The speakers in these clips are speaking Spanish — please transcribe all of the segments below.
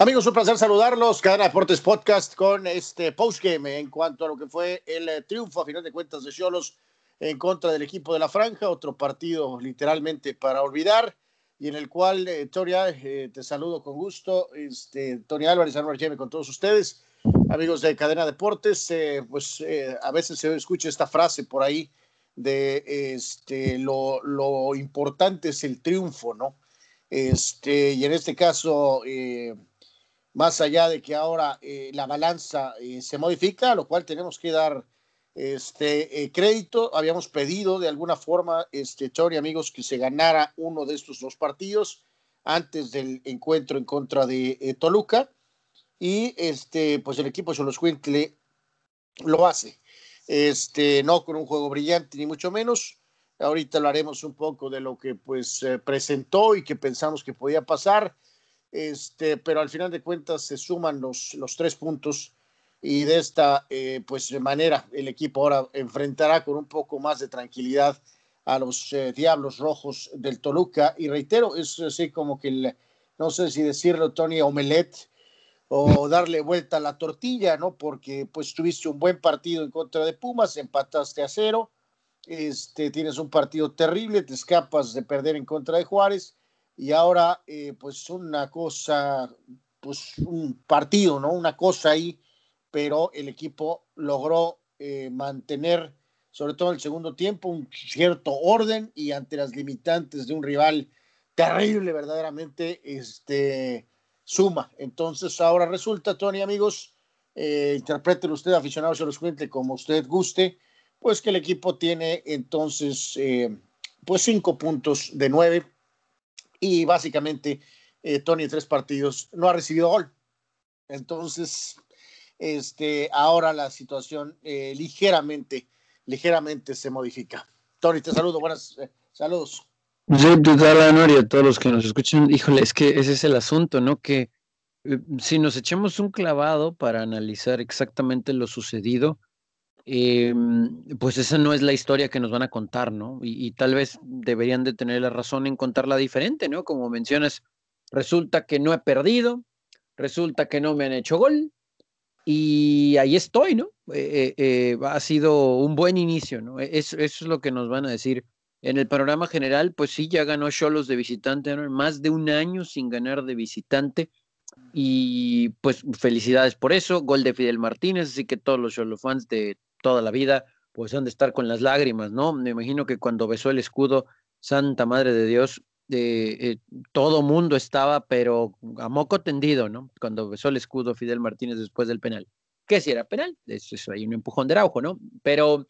Amigos, un placer saludarlos. Cadena Deportes Podcast con este postgame en cuanto a lo que fue el eh, triunfo, a final de cuentas, de Cholos en contra del equipo de la Franja. Otro partido literalmente para olvidar y en el cual, eh, Toria, eh, te saludo con gusto. Este, Tony Álvarez, Álvarez Jeme con todos ustedes. Amigos de Cadena Deportes, pues a veces se escucha esta frase por ahí de este, lo, lo importante es el triunfo, ¿no? Este, y en este caso, más allá de que ahora eh, la balanza eh, se modifica, a lo cual tenemos que dar este eh, crédito. Habíamos pedido de alguna forma, este, Chori, amigos, que se ganara uno de estos dos partidos antes del encuentro en contra de Toluca. Y este, pues el equipo Quintle lo hace. Este, no con un juego brillante, ni mucho menos. Ahorita hablaremos un poco de lo que pues presentó y que pensamos que podía pasar este, pero al final de cuentas se suman los, los tres puntos y de esta eh, pues manera el equipo ahora enfrentará con un poco más de tranquilidad a los eh, Diablos Rojos del Toluca y reitero, es así como que no sé si decirlo Tony Omelet o darle vuelta a la tortilla, ¿no? Porque pues tuviste un buen partido en contra de Pumas, empataste a cero, este, tienes un partido terrible, te escapas de perder en contra de Juárez y ahora eh, pues una cosa, pues un partido, ¿no? Una cosa ahí, pero el equipo logró eh, mantener, sobre todo en el segundo tiempo, un cierto orden y ante las limitantes de un rival terrible, verdaderamente, este, suma. Entonces ahora resulta, Tony, amigos, eh, interpreten usted, aficionados a los cuente como usted guste, pues que el equipo tiene entonces, eh, pues cinco puntos de nueve y básicamente eh, Tony en tres partidos no ha recibido gol. Entonces, este, ahora la situación eh, ligeramente, ligeramente se modifica. Tony, te saludo, buenas eh, saludos. Sí, total, y a todos los que nos escuchan, híjole, es que ese es el asunto, ¿no? Que si nos echamos un clavado para analizar exactamente lo sucedido, Em, pues esa no es la historia que nos van a contar, ¿no? Y, tal vez deberían de tener la razón en contarla diferente, ¿no? Como mencionas, resulta que no he perdido, resulta que no me han hecho gol y ahí estoy, ¿no? Eh, eh, eh, ha sido un buen inicio, ¿no? E, eso, es lo que nos van a decir. En el panorama general, pues sí, ya ganó Cholos de visitante. Más de un año sin ganar de visitante. Y pues felicidades por eso, gol de Fidel Martínez, así que todos los Cholos fans de toda la vida, pues han de estar con las lágrimas, ¿no? Me imagino que cuando besó el escudo, Santa Madre de Dios, eh, eh, todo mundo estaba, pero a moco tendido, ¿no? Cuando besó el escudo Fidel Martínez después del penal. ¿Qué si era penal? Eso es ahí un empujón de Araujo, ¿no? Pero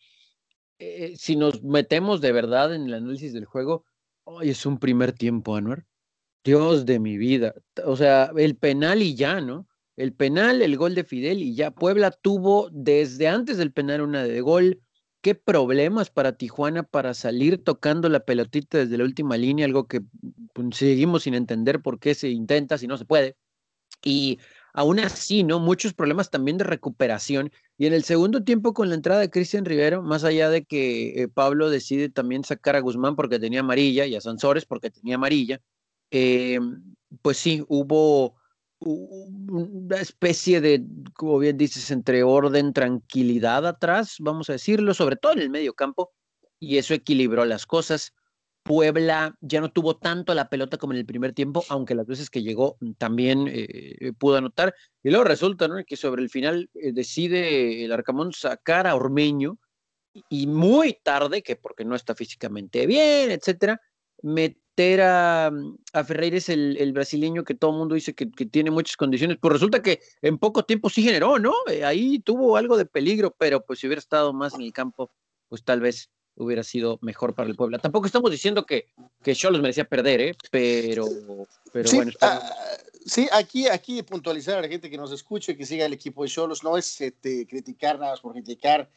eh, si nos metemos de verdad en el análisis del juego, hoy es un primer tiempo, Anuar. Dios de mi vida. O sea, el penal y ya, ¿no? El penal, el gol de Fidel y ya Puebla tuvo desde antes del penal una de gol. ¿Qué problemas para Tijuana para salir tocando la pelotita desde la última línea? Algo que pues, seguimos sin entender por qué se intenta si no se puede. Y aún así, ¿no? Muchos problemas también de recuperación. Y en el segundo tiempo, con la entrada de Cristian Rivero, más allá de que eh, Pablo decide también sacar a Guzmán porque tenía amarilla y a Sansores porque tenía amarilla, eh, pues sí, hubo una especie de, como bien dices, entre orden, tranquilidad atrás, vamos a decirlo, sobre todo en el medio campo, y eso equilibró las cosas. Puebla ya no tuvo tanto la pelota como en el primer tiempo, aunque las veces que llegó también eh, pudo anotar. Y luego resulta ¿no? que sobre el final eh, decide el Arcamón sacar a Ormeño y muy tarde, que porque no está físicamente bien, etcétera, me a, a Ferreira es el, brasileño que todo el mundo dice que, tiene muchas condiciones, pues resulta que en poco tiempo sí generó, ¿no? Eh, ahí tuvo algo de peligro, pero pues si hubiera estado más en el campo, pues tal vez hubiera sido mejor para el Puebla. Tampoco estamos diciendo que, que merecía perder, ¿eh? Pero, pero sí, bueno. Ah, sí, aquí, aquí puntualizar a la gente que nos escuche, que siga el equipo de Cholos, no es este, criticar nada más por criticar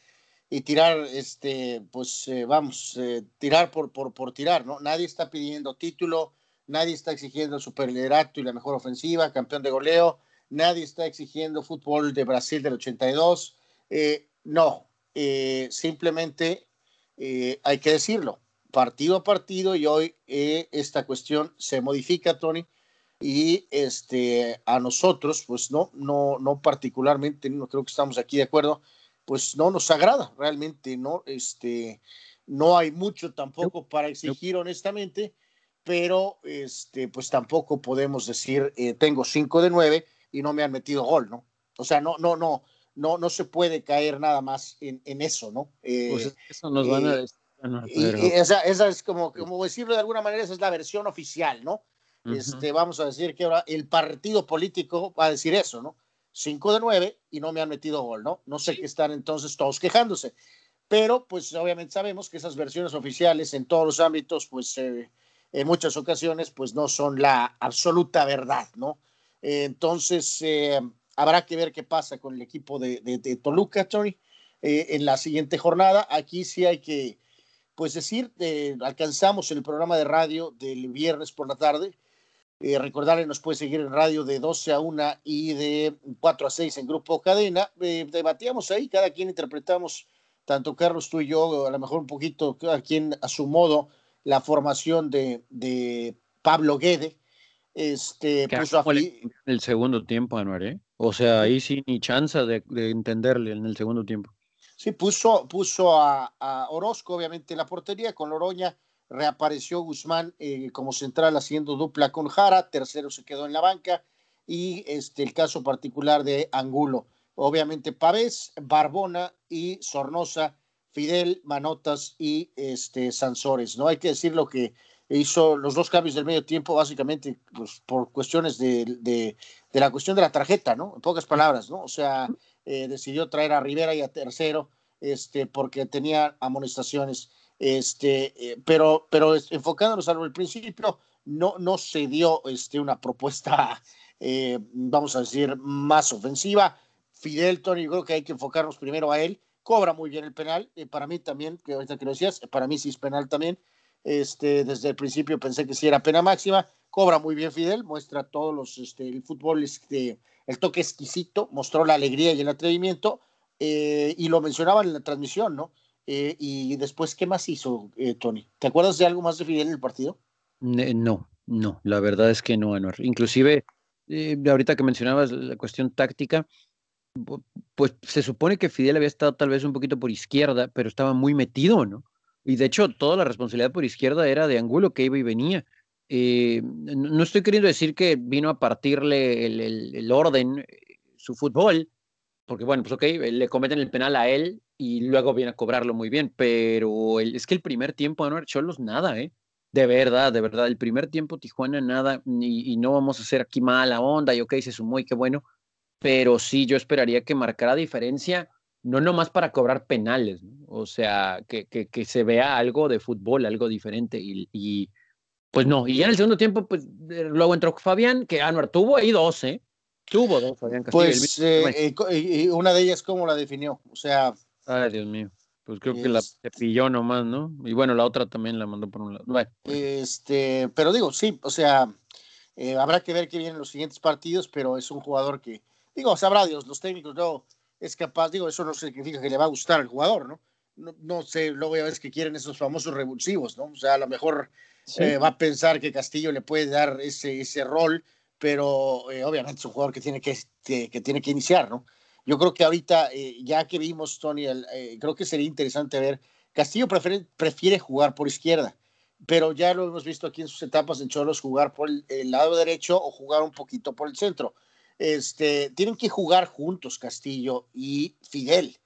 y tirar, este, pues eh, vamos, eh, tirar por, por, por tirar, ¿no? Nadie está pidiendo título, nadie está exigiendo superliderato y la mejor ofensiva, campeón de goleo, nadie está exigiendo fútbol de Brasil del 82, eh, no, simplemente hay que decirlo, partido a partido y hoy esta cuestión se modifica, Tony, y este, a nosotros, pues no, no, no particularmente, no creo que estamos aquí de acuerdo, pues no nos agrada realmente, ¿no? Este, no hay mucho tampoco para exigir honestamente, pero este, pues tampoco podemos decir, eh, tengo cinco de nueve y no me han metido gol, ¿no? O sea, no, no, no, no, no se puede caer nada más en, en eso, ¿no? pues eh, eso nos van a eh, decir. esa, esa, es como, como decirlo de alguna manera, esa es la versión oficial, ¿no? este, vamos a decir que ahora el partido político va a decir eso, ¿no? Cinco de nueve y no me han metido gol, ¿no? No sé qué están entonces todos quejándose. Pero, pues obviamente sabemos que esas versiones oficiales en todos los ámbitos, pues eh, en muchas ocasiones, pues no son la absoluta verdad, ¿no? entonces, eh, habrá que ver qué pasa con el equipo de, de, Toluca, Tony, eh, en la siguiente jornada. Aquí sí hay que, pues decir, alcanzamos el programa de radio del viernes por la tarde eh, recordarle, nos puede seguir en radio de 12 a 1 y de 4 a 6 en Grupo Cadena. Eh, debatíamos ahí, cada quien interpretamos, tanto Carlos, tú y yo, a lo mejor un poquito, cada quien a su modo, la formación de, de Pablo Guede. Este, puso el segundo tiempo, Anuar, ¿eh? O sea, ahí sí ni chance de, de, entenderle en el segundo tiempo. Sí, puso, puso a, a Orozco, obviamente, en la portería, con Loroña reapareció Guzmán eh, como central haciendo dupla con Jara, tercero se quedó en la banca y este, el caso particular de Angulo. Obviamente Pavés, Barbona y Sornosa, Fidel, Manotas y este, Sansores. No hay que decir lo que hizo los dos cambios del medio tiempo, básicamente pues, por cuestiones de, de, la cuestión de la tarjeta, ¿no? En pocas palabras, ¿no? O sea, eh, decidió traer a Rivera y a tercero este, porque tenía amonestaciones. Este, eh, pero, pero enfocándonos al principio, no, no se dio este, una propuesta, eh, vamos a decir, más ofensiva. Fidel, Tony, creo que hay que enfocarnos primero a él. Cobra muy bien el penal. Eh, para mí también, que ahorita que lo decías, para mí sí es penal también. Este, desde el principio pensé que sí era pena máxima. Cobra muy bien Fidel, muestra todos los, este, el fútbol, este, el toque exquisito, mostró la alegría y el atrevimiento. y lo mencionaba en la transmisión, ¿no? Eh, y después, ¿qué más hizo eh, Tony? ¿Te acuerdas de algo más de Fidel en el partido? No, no, la verdad es que no, Anuar. Inclusive, eh, ahorita que mencionabas la cuestión táctica, pues se supone que Fidel había estado tal vez un poquito por izquierda, pero estaba muy metido, ¿no? Y de hecho, toda la responsabilidad por izquierda era de Angulo, que iba y venía. no estoy queriendo decir que vino a partirle el, el orden, su fútbol, porque bueno, pues ok, le cometen el penal a él y luego viene a cobrarlo muy bien, pero es que el primer tiempo Anuar Cholos nada, ¿eh? De verdad, de verdad, el primer tiempo Tijuana nada, y, no vamos a hacer aquí mala onda, y ok, se sumó y qué bueno, pero sí yo esperaría que marcara diferencia, no nomás para cobrar penales, o sea, que, que, que, se vea algo de fútbol, algo diferente, y, y, pues no, y ya en el segundo tiempo, pues eh, luego entró Fabián, que Anuar tuvo ahí dos, ¿eh? Tuvo dos, Fabián Castillo. Pues eh, eh, una de ellas, ¿cómo la definió? O sea, Ay, Dios mío. Pues creo que la se pilló nomás, ¿no? Y bueno, la otra también la mandó por un lado. Bueno. Este, pero digo, sí, o sea, eh, habrá que ver qué vienen los siguientes partidos, pero es un jugador que, digo, sabrá Dios, los técnicos no es capaz, digo, eso no significa que le va a gustar al jugador, ¿no? No, no sé, luego ya ves que quieren esos famosos revulsivos, ¿no? O sea, a lo mejor eh, va a pensar que Castillo le puede dar ese, ese rol, pero eh, obviamente es un jugador que tiene que, que tiene que iniciar, ¿no? Yo creo que ahorita, eh, ya que vimos, Tony, eh, creo que sería interesante ver. Castillo prefiere, prefiere, jugar por izquierda, pero ya lo hemos visto aquí en sus etapas en Cholos jugar por el, lado derecho o jugar un poquito por el centro. Este, tienen que jugar juntos Castillo y Fidel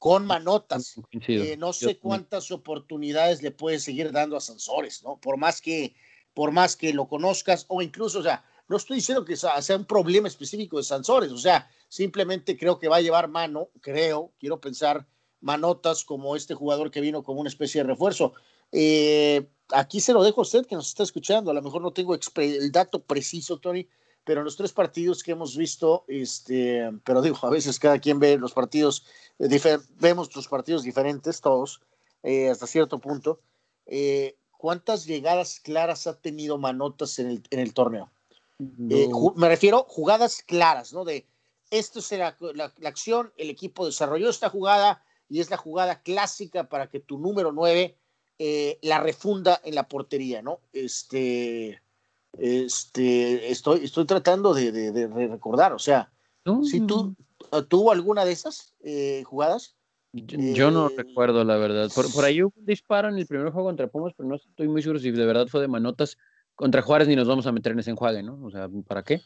con manotas. Eh, no sé cuántas oportunidades le puede seguir dando a Sansores, ¿no? Por más que, por más que lo conozcas, o incluso, o sea, no estoy diciendo que sea, un problema específico de Sansores, o sea, simplemente creo que va a llevar mano, creo, quiero pensar, manotas como este jugador que vino como una especie de refuerzo. Eh, aquí se lo dejo a usted que nos está escuchando, a lo mejor no tengo el dato preciso, Tony, pero en los tres partidos que hemos visto, este, pero digo, a veces cada quien ve los partidos, eh, vemos los partidos diferentes todos, eh, hasta cierto punto. ¿Cuántas llegadas claras ha tenido Manotas en el, en el torneo? Eh, me refiero jugadas claras, ¿no? De esto será la, acción, el equipo desarrolló esta jugada y es la jugada clásica para que tu número 9 eh, la refunda en la portería, ¿no? Este, Este, estoy, estoy tratando de, recordar, o sea, si tú tuvo alguna de esas eh, jugadas. Yo, no eh, recuerdo, la verdad. Por, por, ahí hubo un disparo en el primer juego contra Pumas, pero no estoy muy seguro si de verdad fue de manotas contra Juárez ni nos vamos a meter en ese enjuague, ¿no? O sea, ¿para qué?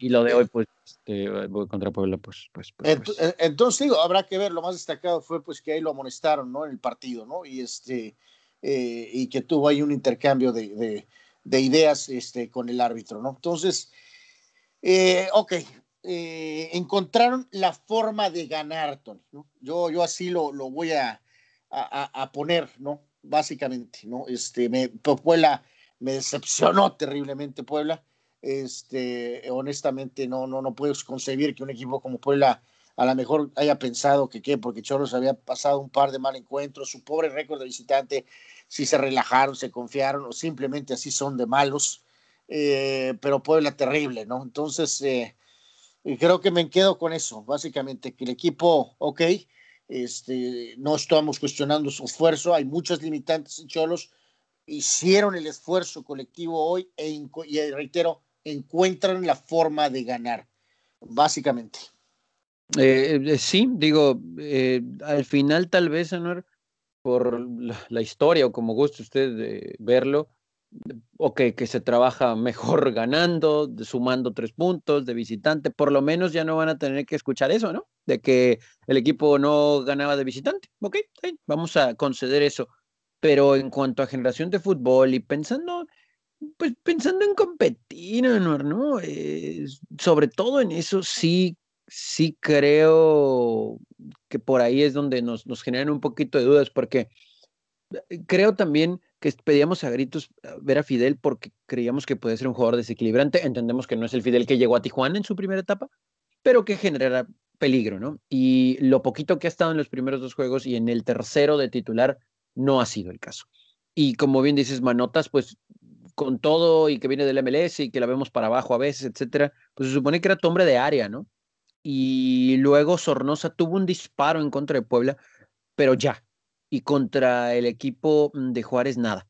Y lo de hoy, pues, este, contra Puebla, pues, pues, pues, pues, eh, Entonces, digo, habrá que ver, lo más destacado fue, pues, que ahí lo amonestaron, ¿no? En el partido, ¿no? Y este, eh, y que tuvo ahí un intercambio de, de, ideas, este, con el árbitro, ¿no? Entonces, eh, ok, encontraron la forma de ganar, Tony, ¿no? Yo, yo así lo, lo voy a, a, a poner, ¿no? Básicamente, ¿no? Este, me, Puebla me decepcionó terriblemente Puebla. Este, honestamente, no, no, no puedo concebir que un equipo como Puebla a lo mejor haya pensado que qué, porque Choros había pasado un par de mal encuentros, su pobre récord de visitante, si se relajaron, se confiaron o simplemente así son de malos, eh, pero Puebla terrible, ¿no? Entonces, eh, creo que me quedo con eso, básicamente, que el equipo, ok, este, no estamos cuestionando su esfuerzo, hay muchas limitantes en Cholos, hicieron el esfuerzo colectivo hoy e, y reitero, encuentran la forma de ganar, básicamente. Eh, eh, sí, digo, eh, al final tal vez, Anuar, por la, historia o como guste usted verlo, ok, que se trabaja mejor ganando, sumando tres puntos de visitante, por lo menos ya no van a tener que escuchar eso, ¿no? De que el equipo no ganaba de visitante. Ok, vamos a conceder eso pero en cuanto a generación de fútbol y pensando, pues pensando en competir, ¿no? Eh, sobre todo en eso sí, sí creo que por ahí es donde nos, nos generan un poquito de dudas, porque eh, creo también que pedíamos a gritos ver a Fidel porque creíamos que puede ser un jugador desequilibrante. Entendemos que no es el Fidel que llegó a Tijuana en su primera etapa, pero que generará peligro, ¿no? Y lo poquito que ha estado en los primeros dos juegos y en el tercero de titular, no ha sido el caso. Y como bien dices, Manotas, pues con todo y que viene del MLS y que la vemos para abajo a veces, etcétera, pues se supone que era tu hombre de área, ¿no? Y luego Sornosa tuvo un disparo en contra de Puebla, pero ya. Y contra el equipo de Juárez, nada.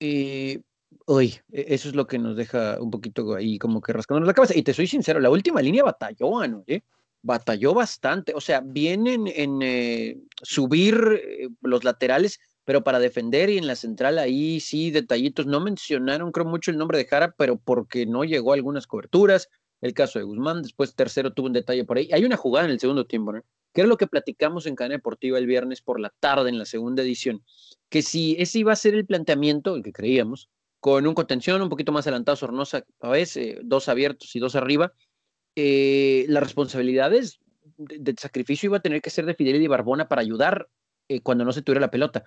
Y uy, e, eso es lo que nos deja un poquito ahí como que rascándonos la cabeza. Y te soy sincero, la última línea batalló, ¿no? ¿Eh? Batalló bastante. O sea, vienen en eh, subir eh, los laterales, pero para defender y en la central ahí sí, detallitos. No mencionaron, creo, mucho el nombre de Jara, pero porque no llegó a algunas coberturas. El caso de Guzmán, después tercero tuvo un detalle por ahí. Hay una jugada en el segundo tiempo, ¿no? Que era lo que platicamos en Cadena Deportiva el viernes por la tarde en la segunda edición. Que si ese iba a ser el planteamiento, el que creíamos, con un contención un poquito más adelantado Sornosa, a veces, dos abiertos y dos arriba, eh, las responsabilidades de, sacrificio iba a tener que ser de Fidel y Barbona para ayudar eh, cuando no se tuviera la pelota.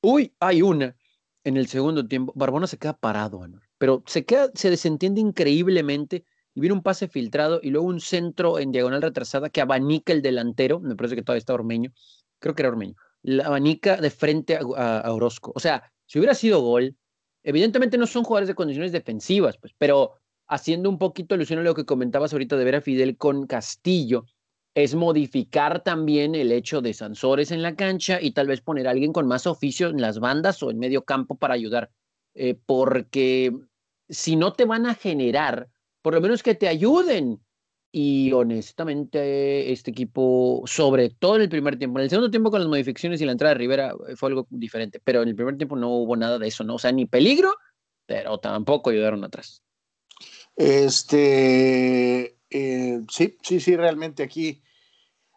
Uy, hay una en el segundo tiempo. Barbona se queda parado, pero se queda, se desentiende increíblemente y viene un pase filtrado y luego un centro en diagonal retrasada que abanica el delantero, me parece que todavía está Ormeño, creo que era Ormeño, la abanica de frente a, Orozco. O sea, si hubiera sido gol, evidentemente no son jugadores de condiciones defensivas, pues, pero haciendo un poquito alusión a lo que comentabas ahorita de ver a Fidel con Castillo, es modificar también el hecho de Sansores en la cancha y tal vez poner a alguien con más oficio en las bandas o en medio campo para ayudar. Eh, porque si no te van a generar, por lo menos que te ayuden. Y honestamente, este equipo, sobre todo en el primer tiempo, en el segundo tiempo con las modificaciones y la entrada de Rivera eh, fue algo diferente, pero en el primer tiempo no hubo nada de eso, ¿no? O sea, ni peligro, pero tampoco ayudaron atrás. Este, eh, sí, sí, sí, realmente aquí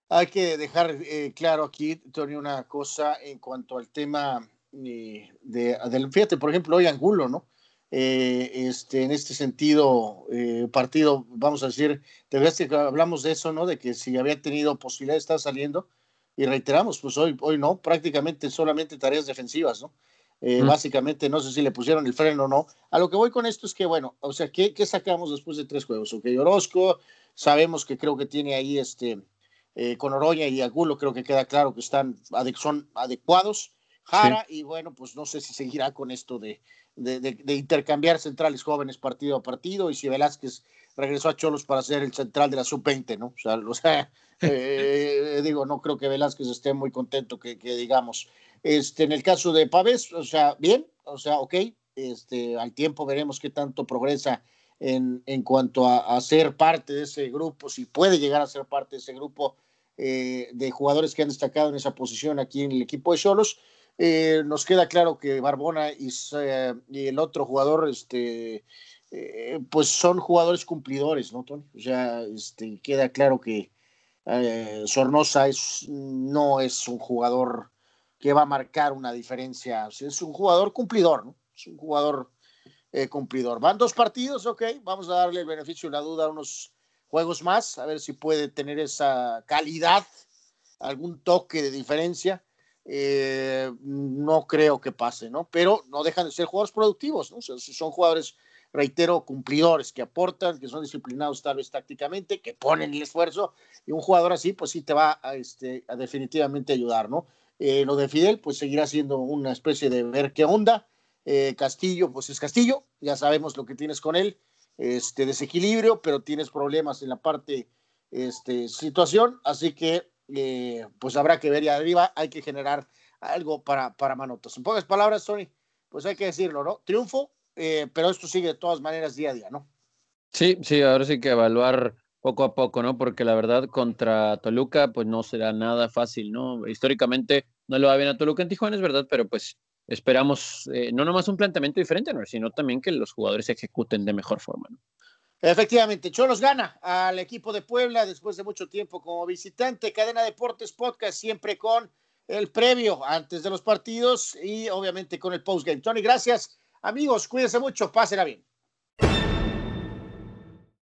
hay que dejar eh, claro aquí, Tony, una cosa en cuanto al tema eh, de, del, fíjate, por ejemplo, hoy Angulo, ¿no? este, en este sentido, partido, vamos a decir, te ves que hablamos de eso, ¿no? De que si había tenido posibilidad de estar saliendo, y reiteramos, pues hoy, hoy no, prácticamente solamente tareas defensivas, ¿no? Eh, básicamente, no sé si le pusieron el freno o no. A lo que voy con esto es que, bueno, o sea, ¿qué, qué sacamos después de tres juegos? Ok, Orozco, sabemos que creo que tiene ahí este, eh, con Oroña y Agulo, creo que queda claro que están son adecuados. Jara, y bueno, pues no sé si seguirá con esto de, de, de, intercambiar centrales jóvenes partido a partido y si Velázquez regresó a Cholos para ser el central de la sub-20, ¿no? O sea, o sea eh, digo, no creo que Velázquez esté muy contento que, que digamos. Este, en el caso de Pavés, o sea, bien, o sea, ok, Este, al tiempo veremos qué tanto progresa en, en cuanto a, ser parte de ese grupo, si puede llegar a ser parte de ese grupo eh, de jugadores que han destacado en esa posición aquí en el equipo de Cholos. Eh, nos queda claro que Barbona y, y el otro jugador, este, pues son jugadores cumplidores, ¿no, Tony? O sea, este, queda claro que Sornosa es, no es un jugador que va a marcar una diferencia. es un jugador cumplidor, ¿no? Es un jugador eh, cumplidor. Van dos partidos, ok, vamos a darle el beneficio de la duda a unos juegos más, a ver si puede tener esa calidad, algún toque de diferencia. Eh, no creo que pase, ¿no? Pero no dejan de ser jugadores productivos, ¿no? son jugadores, reitero, cumplidores, que aportan, que son disciplinados tal vez tácticamente, que ponen el esfuerzo, y un jugador así, pues sí te va a, este, a definitivamente ayudar, ¿no? Eh, lo de Fidel, pues seguirá siendo una especie de ver qué onda. Eh, Castillo, pues es Castillo, ya sabemos lo que tienes con él, este desequilibrio, pero tienes problemas en la parte este, situación, así que eh, pues habrá que ver y arriba hay que generar algo para, para Manotas. En pocas palabras, Tony, pues hay que decirlo, ¿no? Triunfo, pero esto sigue de todas maneras día a día, ¿no? Sí, sí, ahora sí que evaluar poco a poco, ¿no? Porque la verdad contra Toluca pues no será nada fácil, ¿no? Históricamente no lo va bien a Toluca en Tijuana, es verdad, pero pues esperamos eh, no nomás un planteamiento diferente, ¿no? sino también que los jugadores se ejecuten de mejor forma, ¿no? Efectivamente, Cholos gana al equipo de Puebla después de mucho tiempo como visitante. Cadena Deportes Podcast siempre con el previo antes de los partidos y obviamente con el postgame. Tony, gracias. Amigos, cuídense mucho, pásenla bien.